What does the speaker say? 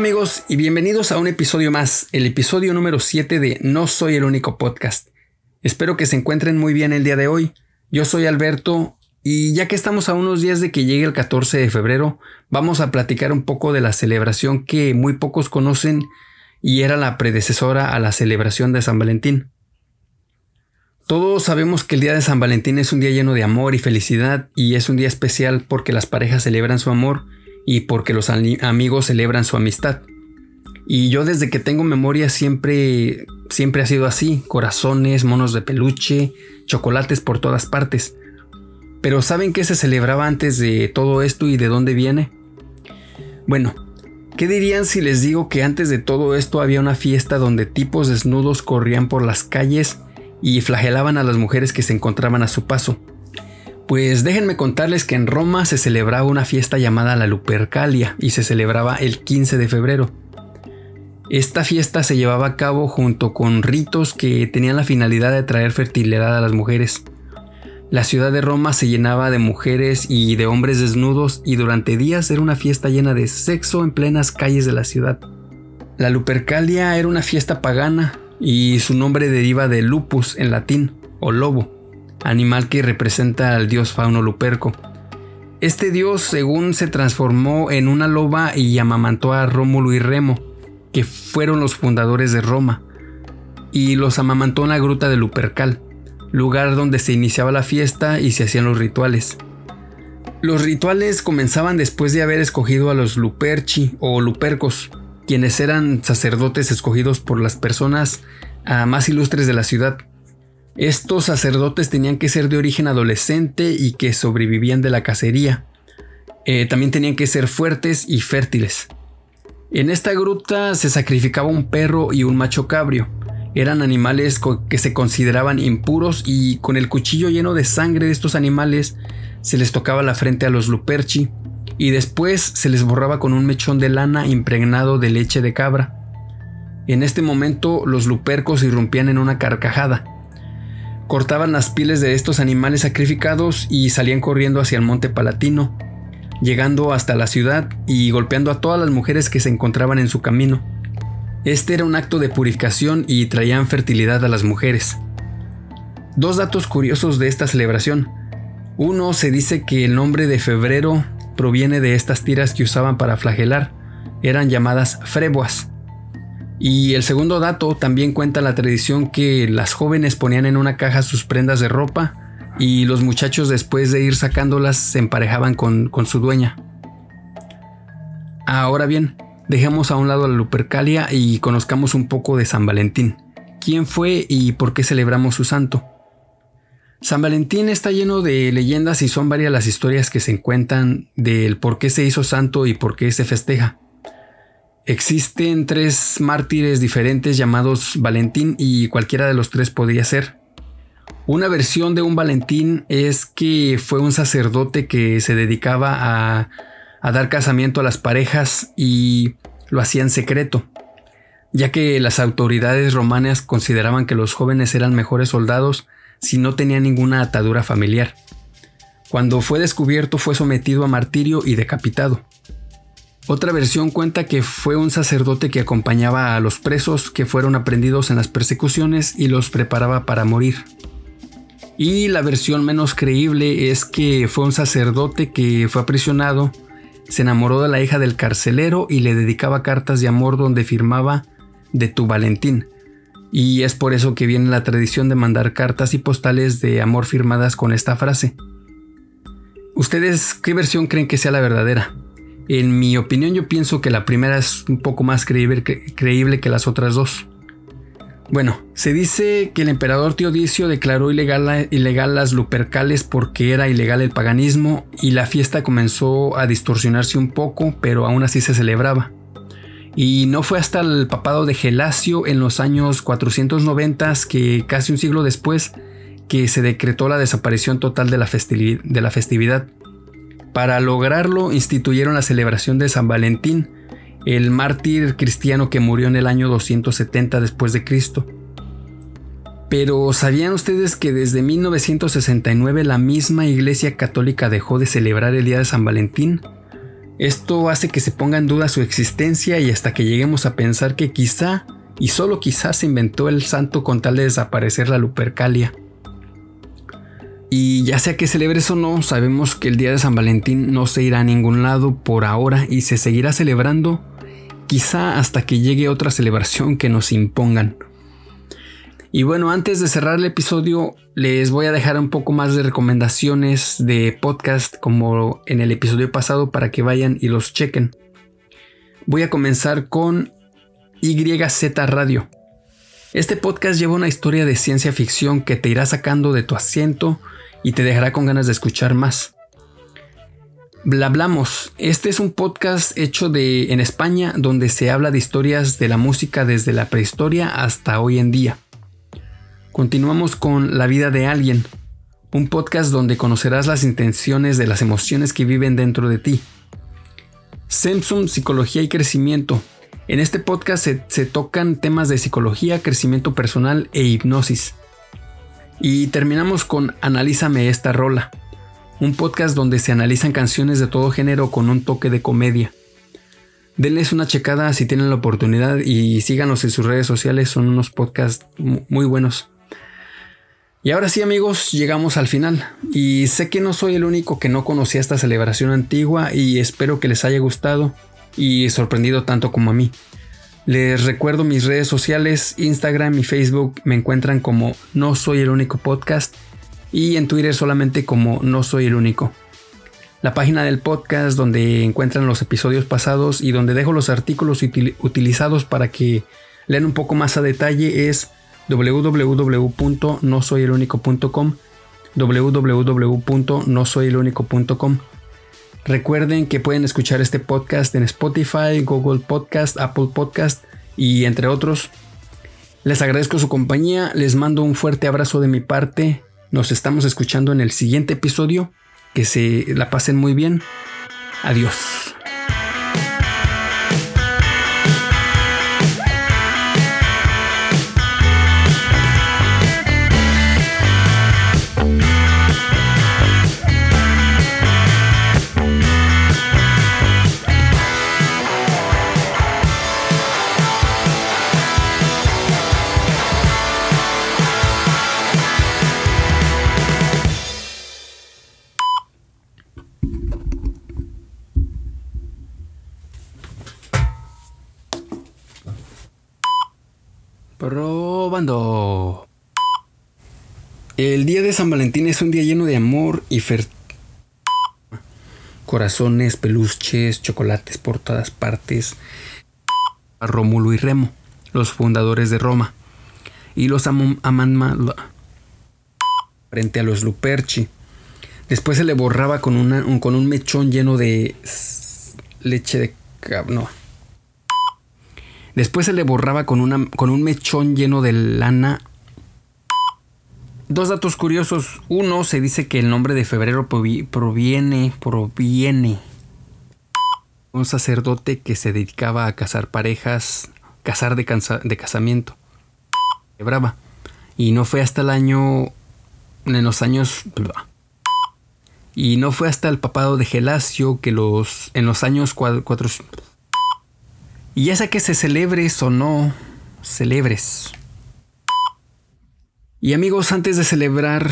amigos y bienvenidos a un episodio más, el episodio número 7 de No Soy el único podcast. Espero que se encuentren muy bien el día de hoy. Yo soy Alberto y ya que estamos a unos días de que llegue el 14 de febrero, vamos a platicar un poco de la celebración que muy pocos conocen y era la predecesora a la celebración de San Valentín. Todos sabemos que el día de San Valentín es un día lleno de amor y felicidad y es un día especial porque las parejas celebran su amor y porque los amigos celebran su amistad. Y yo desde que tengo memoria siempre siempre ha sido así, corazones, monos de peluche, chocolates por todas partes. Pero ¿saben qué se celebraba antes de todo esto y de dónde viene? Bueno, ¿qué dirían si les digo que antes de todo esto había una fiesta donde tipos desnudos corrían por las calles y flagelaban a las mujeres que se encontraban a su paso? Pues déjenme contarles que en Roma se celebraba una fiesta llamada la Lupercalia y se celebraba el 15 de febrero. Esta fiesta se llevaba a cabo junto con ritos que tenían la finalidad de traer fertilidad a las mujeres. La ciudad de Roma se llenaba de mujeres y de hombres desnudos y durante días era una fiesta llena de sexo en plenas calles de la ciudad. La Lupercalia era una fiesta pagana y su nombre deriva de lupus en latín o lobo animal que representa al dios Fauno Luperco. Este dios, según se transformó en una loba y amamantó a Rómulo y Remo, que fueron los fundadores de Roma, y los amamantó en la gruta de Lupercal, lugar donde se iniciaba la fiesta y se hacían los rituales. Los rituales comenzaban después de haber escogido a los Luperci o Lupercos, quienes eran sacerdotes escogidos por las personas ah, más ilustres de la ciudad. Estos sacerdotes tenían que ser de origen adolescente y que sobrevivían de la cacería. Eh, también tenían que ser fuertes y fértiles. En esta gruta se sacrificaba un perro y un macho cabrio. Eran animales que se consideraban impuros y con el cuchillo lleno de sangre de estos animales se les tocaba la frente a los luperci y después se les borraba con un mechón de lana impregnado de leche de cabra. En este momento los lupercos irrumpían en una carcajada cortaban las pieles de estos animales sacrificados y salían corriendo hacia el monte Palatino, llegando hasta la ciudad y golpeando a todas las mujeres que se encontraban en su camino. Este era un acto de purificación y traían fertilidad a las mujeres. Dos datos curiosos de esta celebración. Uno se dice que el nombre de febrero proviene de estas tiras que usaban para flagelar. Eran llamadas frebuas y el segundo dato también cuenta la tradición que las jóvenes ponían en una caja sus prendas de ropa y los muchachos después de ir sacándolas se emparejaban con, con su dueña. Ahora bien, dejemos a un lado la Lupercalia y conozcamos un poco de San Valentín. ¿Quién fue y por qué celebramos su santo? San Valentín está lleno de leyendas y son varias las historias que se cuentan del por qué se hizo santo y por qué se festeja. Existen tres mártires diferentes llamados Valentín y cualquiera de los tres podría ser. Una versión de un Valentín es que fue un sacerdote que se dedicaba a, dar casamiento a las parejas y lo hacía en secreto, ya que las autoridades romanas consideraban que los jóvenes eran mejores soldados si no tenían ninguna atadura familiar. Cuando fue descubierto fue sometido a martirio y decapitado. Otra versión cuenta que fue un sacerdote que acompañaba a los presos que fueron aprendidos en las persecuciones y los preparaba para morir. Y la versión menos creíble es que fue un sacerdote que fue aprisionado, se enamoró de la hija del carcelero y le dedicaba cartas de amor donde firmaba de tu Valentín. Y es por eso que viene la tradición de mandar cartas y postales de amor firmadas con esta frase. ¿Ustedes qué versión creen que sea la verdadera? En mi opinión yo pienso que la primera es un poco más creíble que, las otras dos. Bueno, se dice que el emperador Teodicio declaró ilegal, las lupercales porque era ilegal el paganismo y la fiesta comenzó a distorsionarse un poco, pero aún así se celebraba. Y no fue hasta el papado de Gelasio en los años 490, que casi un siglo después, que se decretó la desaparición total de la festividad. Para lograrlo instituyeron la celebración de San Valentín, el mártir cristiano que murió en el año 270 después de Cristo. Pero ¿sabían ustedes que desde 1969 la misma Iglesia Católica dejó de celebrar el Día de San Valentín? Esto hace que se ponga en duda su existencia y hasta que lleguemos a pensar que quizá, y solo quizá, se inventó el santo con tal de desaparecer la Lupercalia. Y ya sea que celebres o no, sabemos que el día de San Valentín no se irá a ningún lado por ahora y se seguirá celebrando quizá hasta que llegue otra celebración que nos impongan. Y bueno, antes de cerrar el episodio, les voy a dejar un poco más de recomendaciones de podcast como en el episodio pasado para que vayan y los chequen. Voy a comenzar con YZ Radio. Este podcast lleva una historia de ciencia ficción que te irá sacando de tu asiento y te dejará con ganas de escuchar más. Blablamos. Este es un podcast hecho de en España donde se habla de historias de la música desde la prehistoria hasta hoy en día. Continuamos con La vida de alguien, un podcast donde conocerás las intenciones de las emociones que viven dentro de ti. Samsung Psicología y Crecimiento. En este podcast se, se, tocan temas de psicología, crecimiento personal e hipnosis. Y terminamos con Analízame esta rola, un podcast donde se analizan canciones de todo género con un toque de comedia. Denles una checada si tienen la oportunidad y síganos en sus redes sociales, son unos podcasts muy buenos. Y ahora sí amigos, llegamos al final. Y sé que no soy el único que no conocía esta celebración antigua y espero que les haya gustado y sorprendido tanto como a mí. Les recuerdo mis redes sociales, Instagram y Facebook me encuentran como No Soy el Único Podcast y en Twitter solamente como No Soy el Único. La página del podcast donde encuentran los episodios pasados y donde dejo los artículos utilizados para que lean un poco más a detalle es www.nosoyelunico.com www.nosoyelunico.com Recuerden que pueden escuchar este podcast en Spotify, Google Podcast, Apple Podcast y entre otros. Les agradezco su compañía, les mando un fuerte abrazo de mi parte. Nos estamos escuchando en el siguiente episodio. Que se la pasen muy bien. Adiós. Probando. El día de San Valentín es un día lleno de amor y fer... Corazones, peluches, chocolates por todas partes. Rómulo y Remo, los fundadores de Roma. Y los aman frente a los Luperci. Después se le borraba con, un, con un mechón lleno de leche de... No, Después se le borraba con, una, con un mechón lleno de lana. Dos datos curiosos. Uno, se dice que el nombre de febrero proviene, proviene un sacerdote que se dedicaba a casar parejas, casar de, casamiento. Brava. Y no fue hasta el año, en los años, y no fue hasta el papado de Gelasio que los, en los años cuatro, y ya sea que se celebres o no, celebres. Y amigos, antes de celebrar...